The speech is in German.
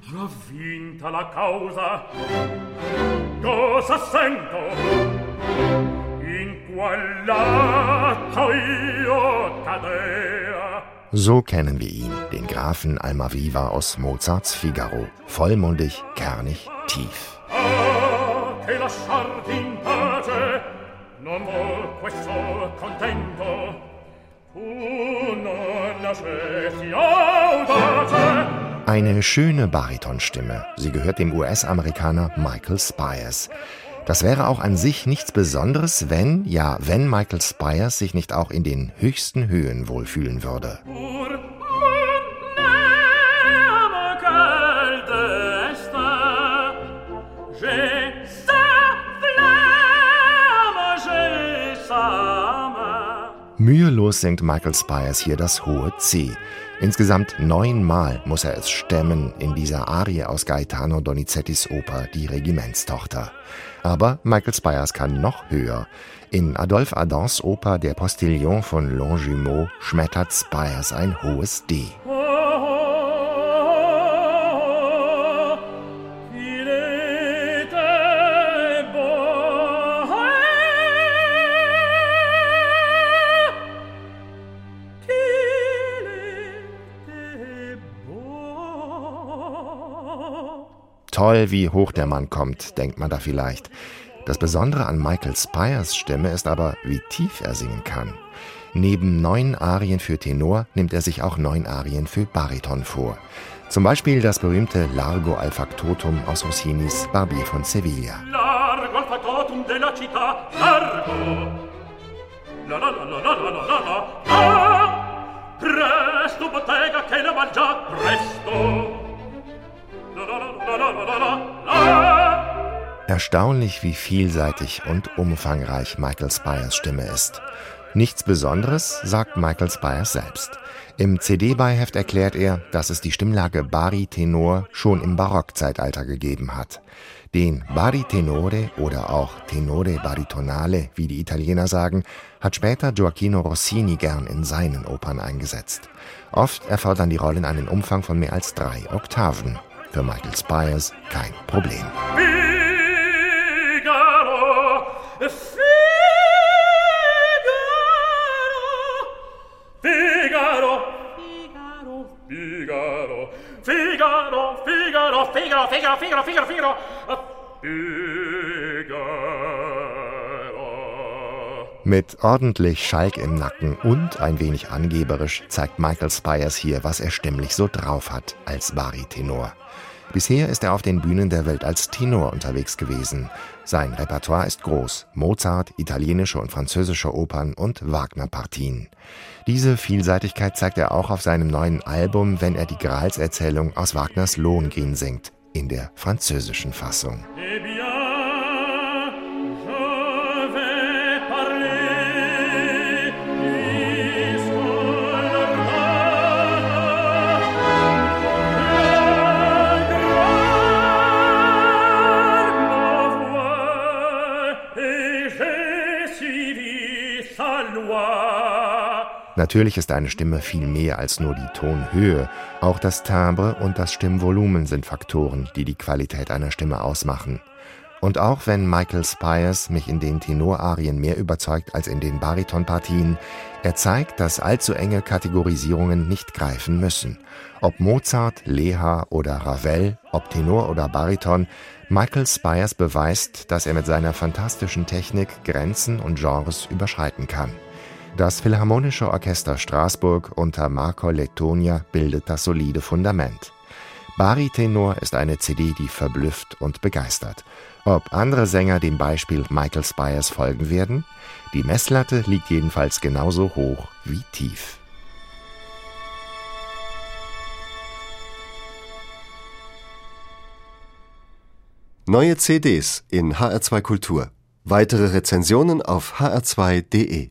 già vinta la causa. Cosa sento? In qual lato io cadea. So kennen wir ihn, den Grafen Almaviva aus Mozarts Figaro. Vollmundig, kernig, tief. Ah, che lasciarti in pace. Non vuol questo contento. Tu non nascesti audace Eine schöne Baritonstimme. Sie gehört dem US-Amerikaner Michael Spires. Das wäre auch an sich nichts Besonderes, wenn, ja, wenn Michael Spires sich nicht auch in den höchsten Höhen wohlfühlen würde. j'ai sa flamme j'ai sa Mühelos singt Michael Spires hier das hohe C. Insgesamt neunmal muss er es stemmen in dieser Arie aus Gaetano Donizettis Oper Die Regimentstochter. Aber Michael Spires kann noch höher. In Adolphe Adams Oper Der Postillon von Longjumeau schmettert Spires ein hohes D. Toll, wie hoch der Mann kommt, denkt man da vielleicht. Das Besondere an Michael Spires Stimme ist aber, wie tief er singen kann. Neben neun Arien für Tenor nimmt er sich auch neun Arien für Bariton vor. Zum Beispiel das berühmte Largo al Factotum aus Rossinis Barbier von Sevilla. Largo al Factotum della città, largo. La la la la la la la la. Presto bottega che la mangia, presto. Erstaunlich, wie vielseitig und umfangreich Michael Spires Stimme ist. Nichts Besonderes, sagt Michael Spires selbst. Im CD-Beiheft erklärt er, dass es die Stimmlage Bari-Tenor schon im Barockzeitalter gegeben hat. Den Baritenore oder auch Tenore baritonale, wie die Italiener sagen, hat später Gioacchino Rossini gern in seinen Opern eingesetzt. Oft erfordern die Rollen einen Umfang von mehr als drei Oktaven. Für Michael Spires kein Problem. Figaro, Figaro, Figaro, Figaro, Figaro, Figaro, Figaro, Figaro, Figaro, Figaro, Figaro, Figaro, Figaro. Mit ordentlich Schalk im Nacken und ein wenig angeberisch zeigt Michael Spires hier, was er stimmlich so drauf hat als Baritenor. Bisher ist er auf den Bühnen der Welt als Tenor unterwegs gewesen. Sein Repertoire ist groß: Mozart, italienische und französische Opern und Wagner-Partien. Diese Vielseitigkeit zeigt er auch auf seinem neuen Album, wenn er die Gralserzählung aus Wagners Lohengrin singt, in der französischen Fassung. Eh Natürlich ist eine Stimme viel mehr als nur die Tonhöhe. Auch das Timbre und das Stimmvolumen sind Faktoren, die die Qualität einer Stimme ausmachen. Und auch wenn Michael Spires mich in den Tenorarien mehr überzeugt als in den Baritonpartien, er zeigt, dass allzu enge Kategorisierungen nicht greifen müssen. Ob Mozart, Leha oder Ravel, ob Tenor oder Bariton, Michael Spires beweist, dass er mit seiner fantastischen Technik Grenzen und Genres überschreiten kann. Das Philharmonische Orchester Straßburg unter Marco Lettonia bildet das solide Fundament. Baritenor ist eine CD, die verblüfft und begeistert. Ob andere Sänger dem Beispiel Michael Spires folgen werden? Die Messlatte liegt jedenfalls genauso hoch wie tief. Neue CDs in HR2 Kultur. Weitere Rezensionen auf hr2.de